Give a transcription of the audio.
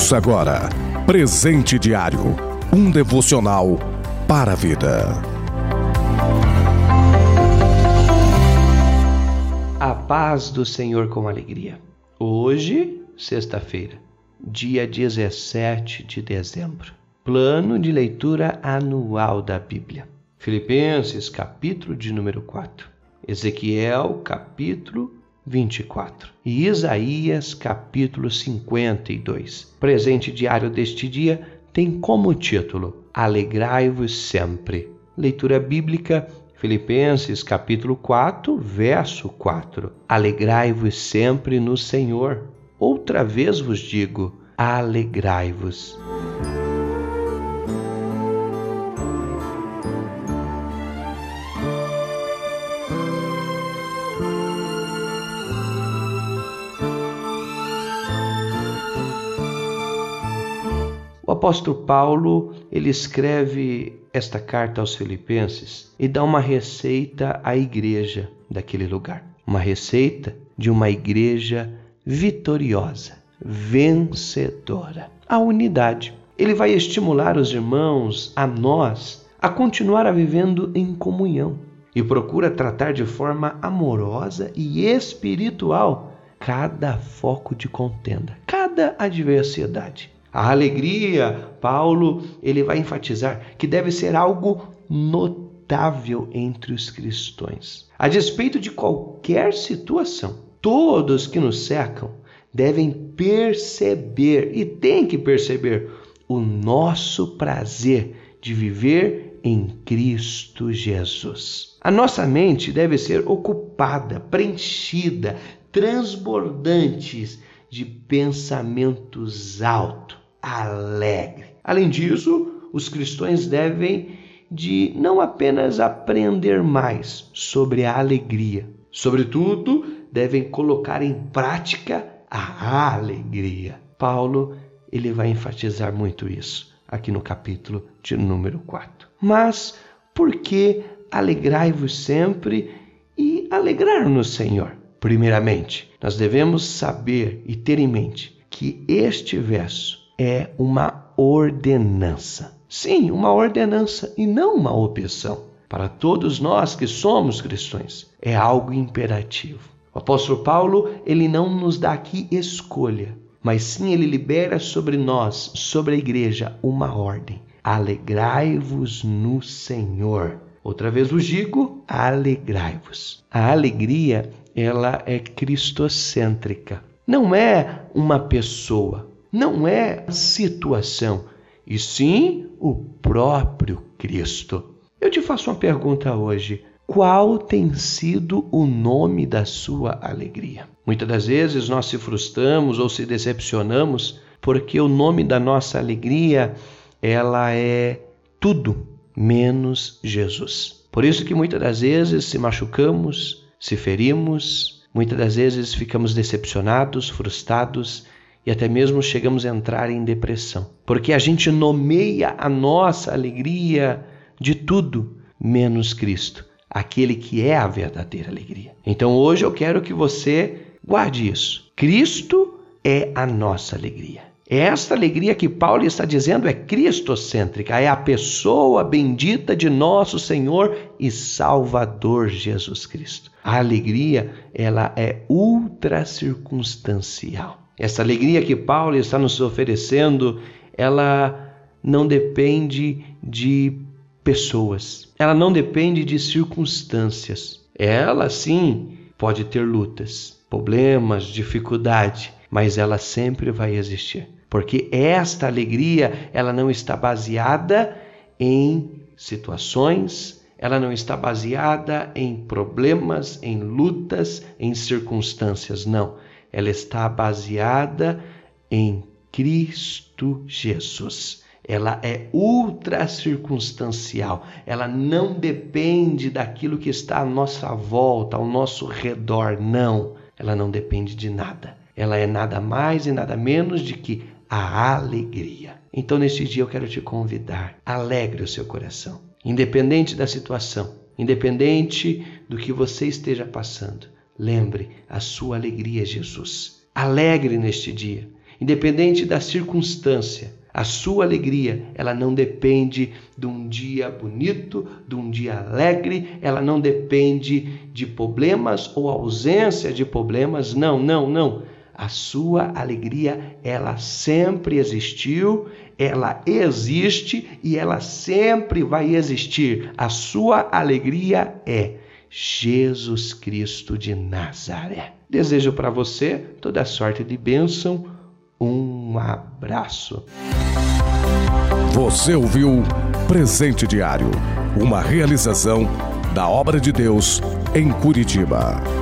Ouça agora Presente Diário um devocional para a vida. A paz do Senhor com alegria. Hoje, sexta-feira, dia 17 de dezembro. Plano de leitura anual da Bíblia. Filipenses, capítulo de número 4. Ezequiel, capítulo 24 e Isaías capítulo 52. Presente diário deste dia tem como título Alegrai-vos sempre. Leitura bíblica Filipenses capítulo 4, verso 4. Alegrai-vos sempre no Senhor. Outra vez vos digo, alegrai-vos. Apóstolo Paulo, ele escreve esta carta aos filipenses e dá uma receita à igreja daquele lugar. Uma receita de uma igreja vitoriosa, vencedora. A unidade. Ele vai estimular os irmãos, a nós, a continuar a vivendo em comunhão e procura tratar de forma amorosa e espiritual cada foco de contenda, cada adversidade. A alegria, Paulo, ele vai enfatizar que deve ser algo notável entre os cristãos. A despeito de qualquer situação, todos que nos cercam devem perceber e têm que perceber o nosso prazer de viver em Cristo Jesus. A nossa mente deve ser ocupada, preenchida, transbordantes de pensamentos altos alegre. Além disso, os cristãos devem de não apenas aprender mais sobre a alegria, sobretudo devem colocar em prática a alegria. Paulo, ele vai enfatizar muito isso aqui no capítulo de número 4. Mas por que alegrai-vos sempre e alegrar no Senhor? Primeiramente, nós devemos saber e ter em mente que este verso é uma ordenança. Sim, uma ordenança e não uma opção. Para todos nós que somos cristãos, é algo imperativo. O apóstolo Paulo, ele não nos dá aqui escolha, mas sim ele libera sobre nós, sobre a igreja, uma ordem. Alegrai-vos no Senhor. Outra vez vos digo, alegrai-vos. A alegria, ela é cristocêntrica. Não é uma pessoa, não é a situação, e sim o próprio Cristo. Eu te faço uma pergunta hoje. Qual tem sido o nome da sua alegria? Muitas das vezes nós se frustramos ou se decepcionamos porque o nome da nossa alegria ela é tudo menos Jesus. Por isso que muitas das vezes se machucamos, se ferimos, muitas das vezes ficamos decepcionados, frustrados e até mesmo chegamos a entrar em depressão, porque a gente nomeia a nossa alegria de tudo menos Cristo, aquele que é a verdadeira alegria. Então hoje eu quero que você guarde isso. Cristo é a nossa alegria. Esta alegria que Paulo está dizendo é cristocêntrica, é a pessoa bendita de nosso Senhor e Salvador Jesus Cristo. A alegria, ela é ultra circunstancial. Essa alegria que Paulo está nos oferecendo, ela não depende de pessoas, ela não depende de circunstâncias. Ela sim pode ter lutas, problemas, dificuldade, mas ela sempre vai existir. Porque esta alegria, ela não está baseada em situações, ela não está baseada em problemas, em lutas, em circunstâncias, não ela está baseada em Cristo Jesus. Ela é ultra circunstancial, ela não depende daquilo que está à nossa volta, ao nosso redor, não. Ela não depende de nada. Ela é nada mais e nada menos de que a alegria. Então, neste dia, eu quero te convidar, alegre o seu coração, independente da situação, independente do que você esteja passando. Lembre, a sua alegria Jesus. Alegre neste dia Independente da circunstância, a sua alegria, ela não depende de um dia bonito, de um dia alegre, ela não depende de problemas ou ausência de problemas. Não, não, não. A sua alegria, ela sempre existiu, ela existe e ela sempre vai existir. A sua alegria é Jesus Cristo de Nazaré. Desejo para você toda sorte de bênção. Um abraço. Você ouviu Presente Diário, uma realização da obra de Deus em Curitiba.